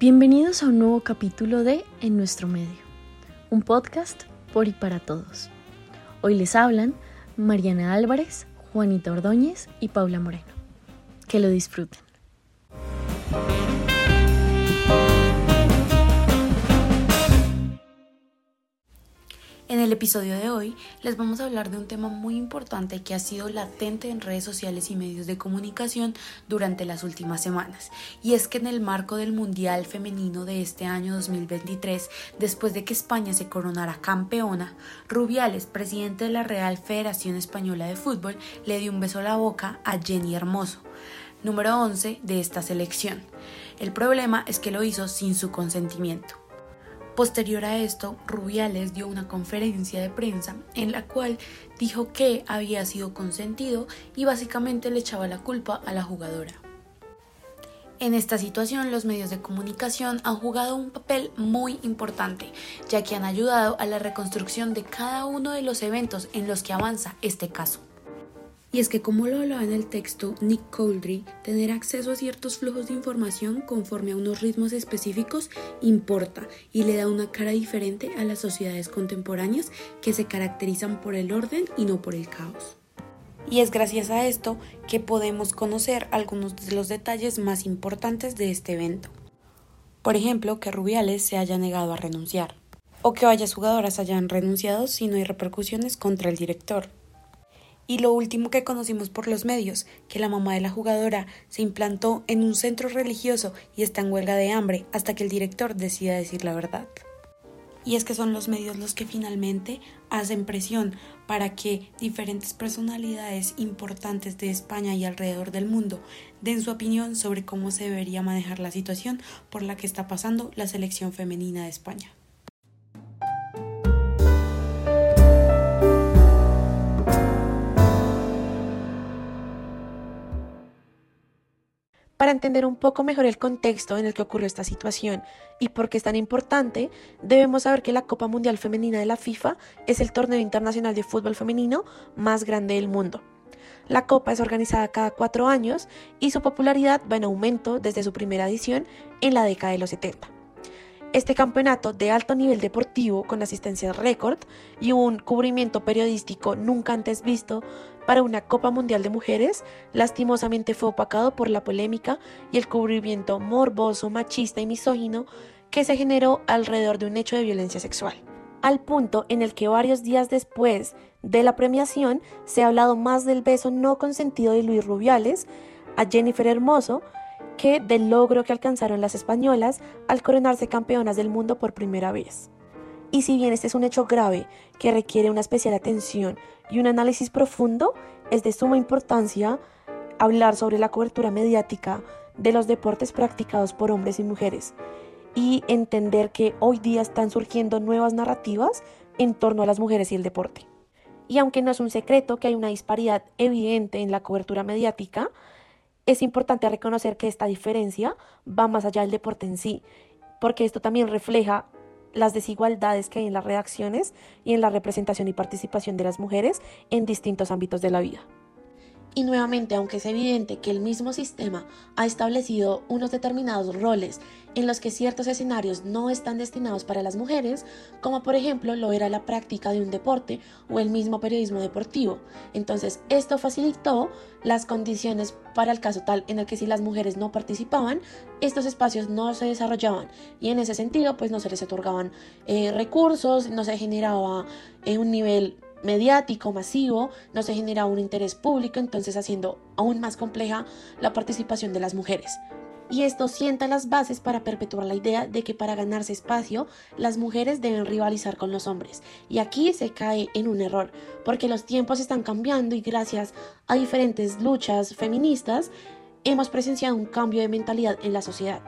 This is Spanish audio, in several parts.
Bienvenidos a un nuevo capítulo de En nuestro medio, un podcast por y para todos. Hoy les hablan Mariana Álvarez, Juanita Ordóñez y Paula Moreno. Que lo disfruten. En el episodio de hoy les vamos a hablar de un tema muy importante que ha sido latente en redes sociales y medios de comunicación durante las últimas semanas. Y es que en el marco del Mundial Femenino de este año 2023, después de que España se coronara campeona, Rubiales, presidente de la Real Federación Española de Fútbol, le dio un beso a la boca a Jenny Hermoso, número 11 de esta selección. El problema es que lo hizo sin su consentimiento. Posterior a esto, Rubiales dio una conferencia de prensa en la cual dijo que había sido consentido y básicamente le echaba la culpa a la jugadora. En esta situación los medios de comunicación han jugado un papel muy importante, ya que han ayudado a la reconstrucción de cada uno de los eventos en los que avanza este caso. Y es que como lo hablaba en el texto Nick Coldry, tener acceso a ciertos flujos de información conforme a unos ritmos específicos importa y le da una cara diferente a las sociedades contemporáneas que se caracterizan por el orden y no por el caos. Y es gracias a esto que podemos conocer algunos de los detalles más importantes de este evento. Por ejemplo, que Rubiales se haya negado a renunciar, o que varias jugadoras hayan renunciado si no hay repercusiones contra el director y lo último que conocimos por los medios, que la mamá de la jugadora se implantó en un centro religioso y está en huelga de hambre hasta que el director decida decir la verdad. Y es que son los medios los que finalmente hacen presión para que diferentes personalidades importantes de España y alrededor del mundo den su opinión sobre cómo se debería manejar la situación por la que está pasando la selección femenina de España. Para entender un poco mejor el contexto en el que ocurrió esta situación y por qué es tan importante, debemos saber que la Copa Mundial Femenina de la FIFA es el torneo internacional de fútbol femenino más grande del mundo. La Copa es organizada cada cuatro años y su popularidad va en aumento desde su primera edición en la década de los 70. Este campeonato de alto nivel deportivo con asistencia récord y un cubrimiento periodístico nunca antes visto para una Copa Mundial de Mujeres, lastimosamente fue opacado por la polémica y el cubrimiento morboso, machista y misógino que se generó alrededor de un hecho de violencia sexual. Al punto en el que varios días después de la premiación se ha hablado más del beso no consentido de Luis Rubiales a Jennifer Hermoso que del logro que alcanzaron las españolas al coronarse campeonas del mundo por primera vez. Y si bien este es un hecho grave que requiere una especial atención y un análisis profundo, es de suma importancia hablar sobre la cobertura mediática de los deportes practicados por hombres y mujeres y entender que hoy día están surgiendo nuevas narrativas en torno a las mujeres y el deporte. Y aunque no es un secreto que hay una disparidad evidente en la cobertura mediática, es importante reconocer que esta diferencia va más allá del deporte en sí, porque esto también refleja las desigualdades que hay en las redacciones y en la representación y participación de las mujeres en distintos ámbitos de la vida. Y nuevamente, aunque es evidente que el mismo sistema ha establecido unos determinados roles en los que ciertos escenarios no están destinados para las mujeres, como por ejemplo lo era la práctica de un deporte o el mismo periodismo deportivo. Entonces, esto facilitó las condiciones para el caso tal en el que si las mujeres no participaban, estos espacios no se desarrollaban y en ese sentido pues no se les otorgaban eh, recursos, no se generaba eh, un nivel mediático, masivo, no se genera un interés público, entonces haciendo aún más compleja la participación de las mujeres. Y esto sienta las bases para perpetuar la idea de que para ganarse espacio las mujeres deben rivalizar con los hombres. Y aquí se cae en un error, porque los tiempos están cambiando y gracias a diferentes luchas feministas hemos presenciado un cambio de mentalidad en la sociedad.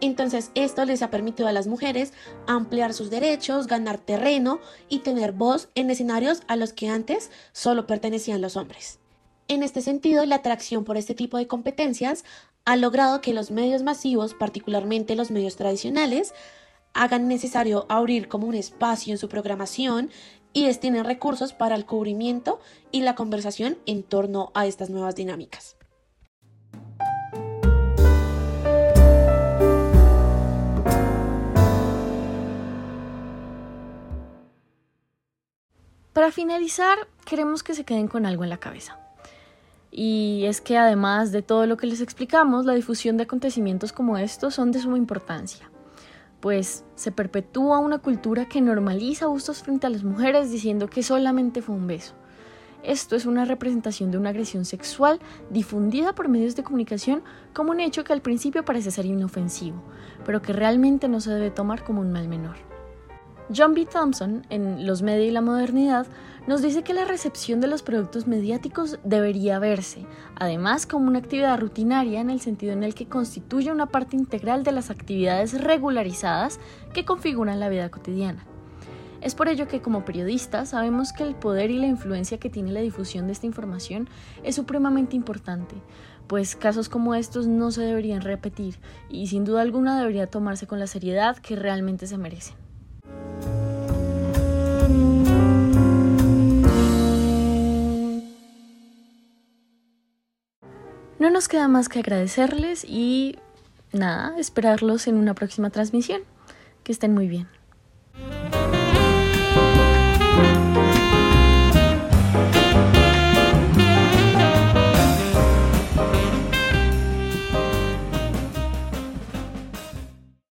Entonces esto les ha permitido a las mujeres ampliar sus derechos, ganar terreno y tener voz en escenarios a los que antes solo pertenecían los hombres. En este sentido, la atracción por este tipo de competencias ha logrado que los medios masivos, particularmente los medios tradicionales, hagan necesario abrir como un espacio en su programación y destinen recursos para el cubrimiento y la conversación en torno a estas nuevas dinámicas. Para finalizar, queremos que se queden con algo en la cabeza. Y es que además de todo lo que les explicamos, la difusión de acontecimientos como estos son de suma importancia, pues se perpetúa una cultura que normaliza gustos frente a las mujeres diciendo que solamente fue un beso. Esto es una representación de una agresión sexual difundida por medios de comunicación como un hecho que al principio parece ser inofensivo, pero que realmente no se debe tomar como un mal menor. John B. Thompson, en Los medios y la modernidad, nos dice que la recepción de los productos mediáticos debería verse, además, como una actividad rutinaria en el sentido en el que constituye una parte integral de las actividades regularizadas que configuran la vida cotidiana. Es por ello que como periodistas sabemos que el poder y la influencia que tiene la difusión de esta información es supremamente importante, pues casos como estos no se deberían repetir y sin duda alguna debería tomarse con la seriedad que realmente se merecen. No nos queda más que agradecerles y nada, esperarlos en una próxima transmisión. Que estén muy bien.